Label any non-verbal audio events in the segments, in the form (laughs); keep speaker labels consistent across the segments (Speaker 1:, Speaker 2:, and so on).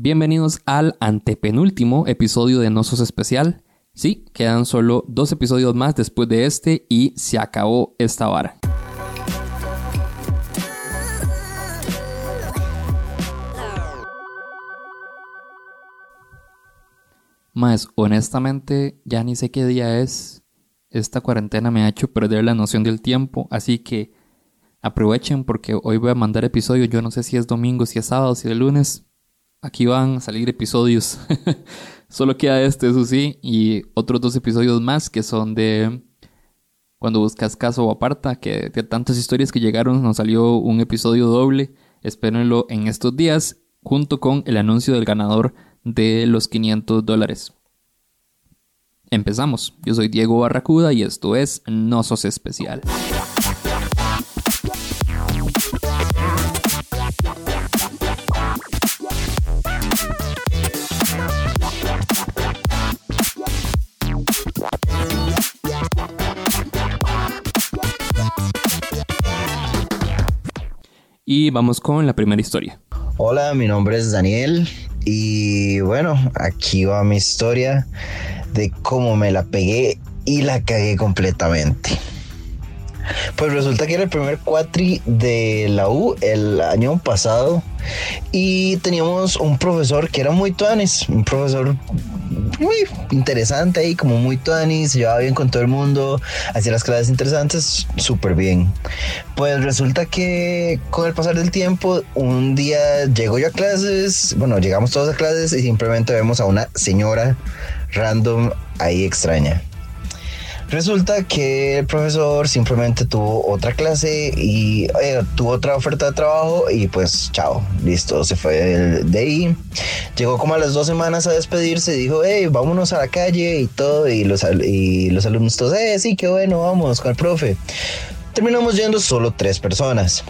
Speaker 1: Bienvenidos al antepenúltimo episodio de Nosos Especial. Sí, quedan solo dos episodios más después de este y se acabó esta vara. Más, honestamente, ya ni sé qué día es. Esta cuarentena me ha hecho perder la noción del tiempo, así que aprovechen porque hoy voy a mandar episodios. Yo no sé si es domingo, si es sábado, si es lunes. Aquí van a salir episodios. (laughs) Solo queda este, eso sí, y otros dos episodios más que son de cuando buscas caso o aparta, que de tantas historias que llegaron nos salió un episodio doble. Espérenlo en estos días, junto con el anuncio del ganador de los 500 dólares. Empezamos. Yo soy Diego Barracuda y esto es No Sos Especial. Y vamos con la primera historia.
Speaker 2: Hola, mi nombre es Daniel y bueno, aquí va mi historia de cómo me la pegué y la cagué completamente. Pues resulta que era el primer cuatri de la U el año pasado y teníamos un profesor que era muy tuanis, un profesor muy interesante ahí, como muy tuanis, se llevaba bien con todo el mundo, hacía las clases interesantes, súper bien. Pues resulta que con el pasar del tiempo, un día llego yo a clases, bueno, llegamos todos a clases y simplemente vemos a una señora random ahí extraña. Resulta que el profesor simplemente tuvo otra clase y eh, tuvo otra oferta de trabajo y pues chao, listo, se fue de, ahí. Llegó como a las dos semanas a despedirse dijo, hey, vámonos a la calle y todo. Y los, y los alumnos todos, eh, sí, qué bueno, vamos con el profe. Terminamos yendo solo tres personas.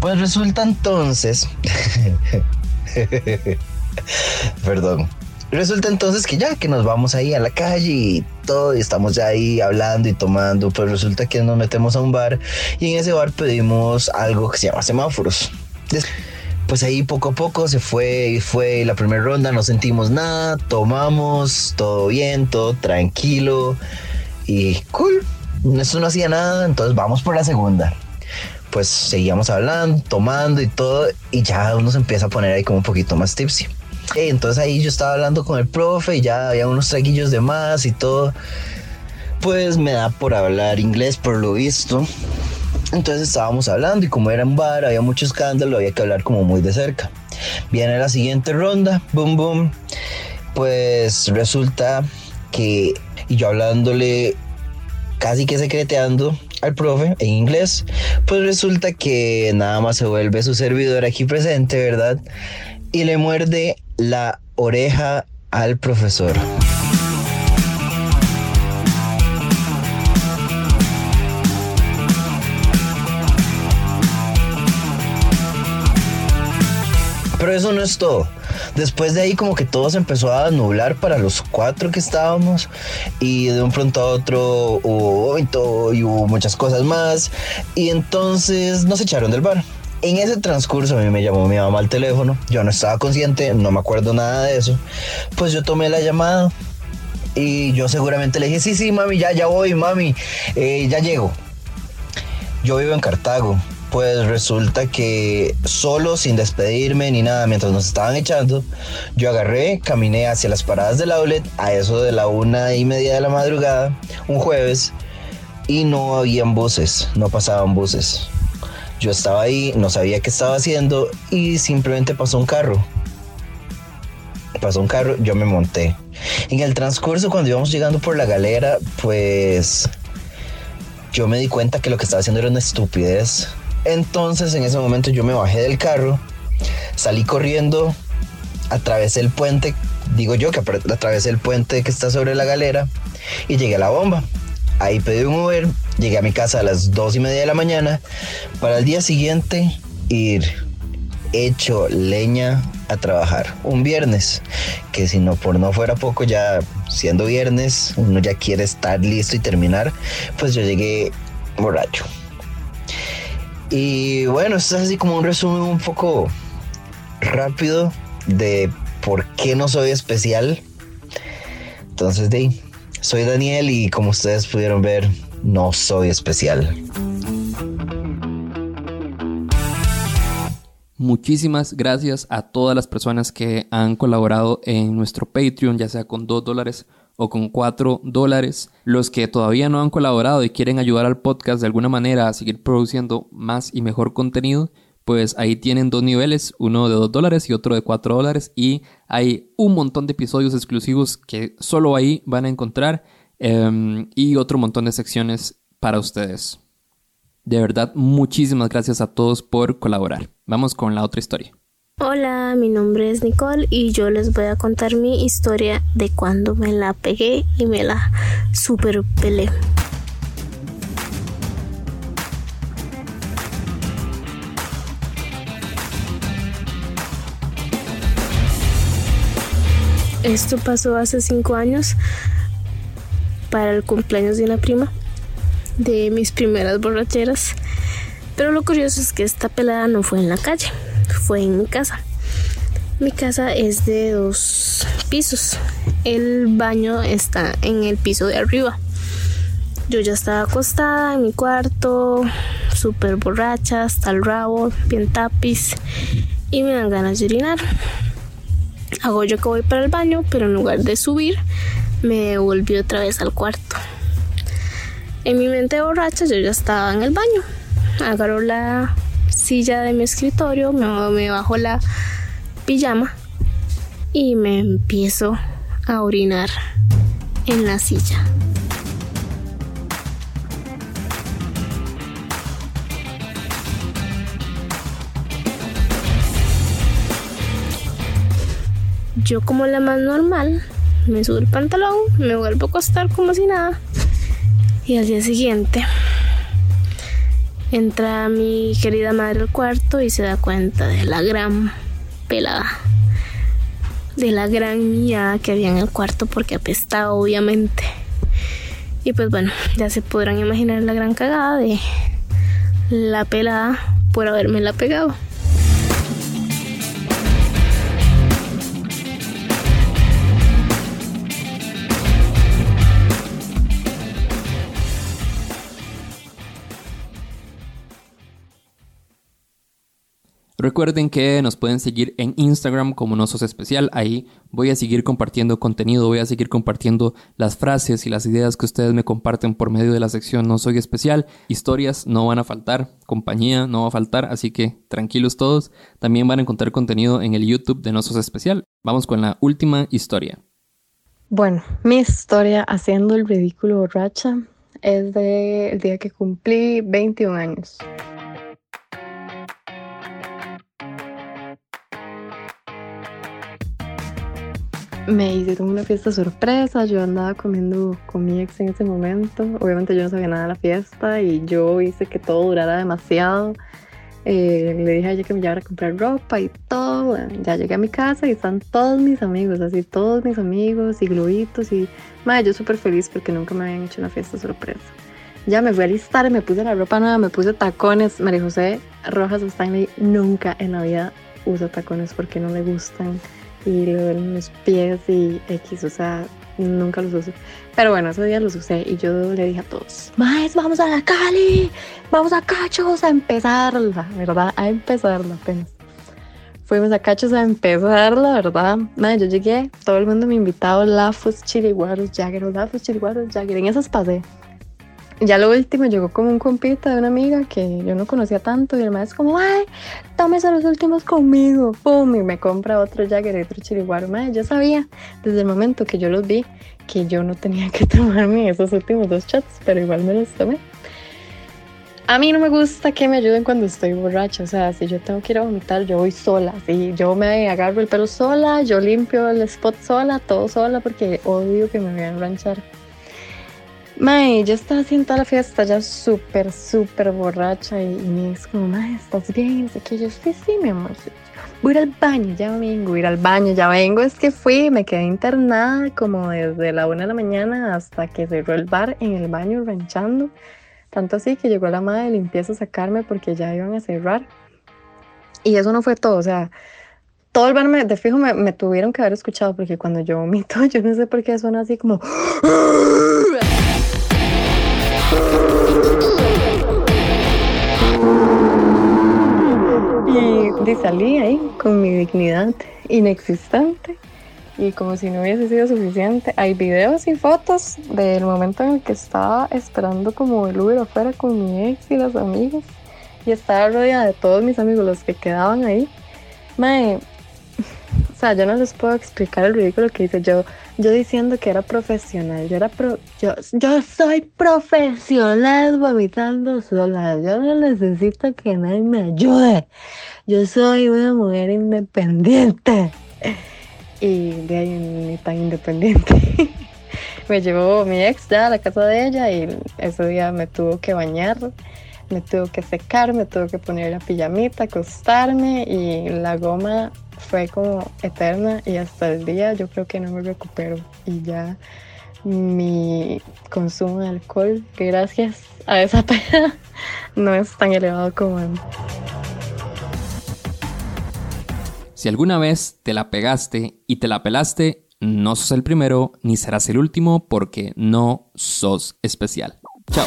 Speaker 2: Pues resulta entonces... (laughs) Perdón. Resulta entonces que ya que nos vamos ahí a la calle y todo, y estamos ya ahí hablando y tomando, pues resulta que nos metemos a un bar y en ese bar pedimos algo que se llama semáforos. Pues ahí poco a poco se fue y fue la primera ronda, no sentimos nada, tomamos, todo bien, todo tranquilo y cool. Eso no hacía nada, entonces vamos por la segunda pues seguíamos hablando, tomando y todo, y ya uno se empieza a poner ahí como un poquito más tipsy. Entonces ahí yo estaba hablando con el profe y ya había unos traguillos de más y todo. Pues me da por hablar inglés por lo visto. Entonces estábamos hablando y como era un bar, había mucho escándalo, había que hablar como muy de cerca. Viene la siguiente ronda, boom, boom. Pues resulta que, yo hablándole casi que secreteando al profe en inglés, pues resulta que nada más se vuelve su servidor aquí presente, ¿verdad? Y le muerde la oreja al profesor. Pero eso no es todo. Después de ahí como que todo se empezó a nublar para los cuatro que estábamos y de un pronto a otro hubo y hubo muchas cosas más y entonces nos echaron del bar. En ese transcurso a mí me llamó mi mamá al teléfono, yo no estaba consciente, no me acuerdo nada de eso, pues yo tomé la llamada y yo seguramente le dije, sí, sí, mami, ya, ya voy, mami, eh, ya llego. Yo vivo en Cartago, pues resulta que solo, sin despedirme ni nada, mientras nos estaban echando, yo agarré, caminé hacia las paradas del outlet a eso de la una y media de la madrugada, un jueves, y no habían buses, no pasaban buses. Yo estaba ahí, no sabía qué estaba haciendo y simplemente pasó un carro. Pasó un carro, yo me monté. En el transcurso, cuando íbamos llegando por la galera, pues yo me di cuenta que lo que estaba haciendo era una estupidez. Entonces, en ese momento, yo me bajé del carro, salí corriendo, atravesé el puente, digo yo que atravesé el puente que está sobre la galera y llegué a la bomba. Ahí pedí un Uber, llegué a mi casa a las dos y media de la mañana. Para el día siguiente ir hecho leña a trabajar. Un viernes que si no por no fuera poco ya siendo viernes uno ya quiere estar listo y terminar pues yo llegué borracho. Y bueno esto es así como un resumen un poco rápido de por qué no soy especial. Entonces, de soy Daniel y como ustedes pudieron ver, no soy especial.
Speaker 1: Muchísimas gracias a todas las personas que han colaborado en nuestro Patreon, ya sea con 2 dólares o con 4 dólares. Los que todavía no han colaborado y quieren ayudar al podcast de alguna manera a seguir produciendo más y mejor contenido, pues ahí tienen dos niveles, uno de 2 dólares y otro de 4 dólares y hay un montón de episodios exclusivos que solo ahí van a encontrar em, y otro montón de secciones para ustedes. De verdad, muchísimas gracias a todos por colaborar. Vamos con la otra historia.
Speaker 3: Hola, mi nombre es Nicole y yo les voy a contar mi historia de cuando me la pegué y me la super pelé. Esto pasó hace cinco años para el cumpleaños de una prima de mis primeras borracheras. Pero lo curioso es que esta pelada no fue en la calle, fue en mi casa. Mi casa es de dos pisos. El baño está en el piso de arriba. Yo ya estaba acostada en mi cuarto, súper borracha, hasta el rabo, bien tapiz, y me dan ganas de orinar. Hago yo que voy para el baño, pero en lugar de subir, me volví otra vez al cuarto. En mi mente borracha yo ya estaba en el baño. Agarro la silla de mi escritorio, me, me bajo la pijama y me empiezo a orinar en la silla. Yo como la más normal, me subo el pantalón, me vuelvo a acostar como si nada. Y al día siguiente entra mi querida madre al cuarto y se da cuenta de la gran pelada. De la gran mía que había en el cuarto porque apestaba obviamente. Y pues bueno, ya se podrán imaginar la gran cagada de la pelada por haberme la pegado.
Speaker 1: Recuerden que nos pueden seguir en Instagram como No Sos Especial. Ahí voy a seguir compartiendo contenido, voy a seguir compartiendo las frases y las ideas que ustedes me comparten por medio de la sección No Soy Especial. Historias no van a faltar, compañía no va a faltar, así que tranquilos todos. También van a encontrar contenido en el YouTube de No Sos Especial. Vamos con la última historia.
Speaker 4: Bueno, mi historia haciendo el ridículo borracha es del día que cumplí 21 años. Me hicieron una fiesta sorpresa, yo andaba comiendo con mi ex en ese momento, obviamente yo no sabía nada de la fiesta y yo hice que todo durara demasiado. Eh, le dije a ella que me llevara a comprar ropa y todo. ya llegué a mi casa y están todos mis amigos, así todos mis amigos y globitos y madre, yo súper feliz porque nunca me habían hecho una fiesta sorpresa. Ya me fui a listar, me puse la ropa nueva, me puse tacones. María José Rojas Stanley nunca en la vida usa tacones porque no le gustan y le duelen los pies y X, o sea, nunca los uso. Pero bueno, ese día los usé y yo le dije a todos, Maes, vamos a la Cali, vamos a Cachos a empezarla, ¿verdad? A empezarla apenas. Fuimos a Cachos a empezarla, ¿verdad? Madre, yo llegué, todo el mundo me invitaba, Lafos, Chiriguaros, Jagger, Lafos, Chiriguaros, Jagger, en esas pasé ya lo último llegó como un compita de una amiga que yo no conocía tanto y el maestro como, ay, tómese los últimos conmigo, pum, y me compra otro Jagger y otro Chiriguaro. Madre, yo sabía desde el momento que yo los vi que yo no tenía que tomarme esos últimos dos chats, pero igual me los tomé. A mí no me gusta que me ayuden cuando estoy borracha, o sea, si yo tengo que ir a vomitar, yo voy sola, si yo me agarro el pelo sola, yo limpio el spot sola, todo sola, porque odio que me vean ranchar. Mae, yo estaba haciendo toda la fiesta ya súper, súper borracha y, me dice como, mae, ¿estás bien? Sé que yo sí, sí, mi amor. Voy a ir al baño, ya vengo, voy ir al baño, ya vengo. Es que fui, me quedé internada como desde la una de la mañana hasta que cerró el bar en el baño ranchando. Tanto así que llegó la madre de limpieza a sacarme porque ya iban a cerrar. Y eso no fue todo, o sea, todo el bar me, de fijo me tuvieron que haber escuchado porque cuando yo vomito, (laughs) yo no sé por qué suena así como... Y salí ahí con mi dignidad inexistente y como si no hubiese sido suficiente. Hay videos y fotos del momento en el que estaba esperando como el Uber afuera con mi ex y las amigas y estaba rodeada de todos mis amigos los que quedaban ahí. Mae, (laughs) o sea, yo no les puedo explicar el ridículo que hice yo. Yo diciendo que era profesional. Yo era pro, yo, yo soy profesional vomitando sola. Yo no necesito que nadie me ayude. Yo soy una mujer independiente. Y de ahí ni tan independiente. (laughs) me llevó mi ex ya a la casa de ella y ese día me tuvo que bañar me tuvo que secar, me tuvo que poner la pijamita, acostarme y la goma fue como eterna y hasta el día yo creo que no me recupero y ya mi consumo de alcohol, gracias a esa (laughs) pena no es tan elevado como antes.
Speaker 1: Si alguna vez te la pegaste y te la pelaste, no sos el primero ni serás el último porque no sos especial. Chao.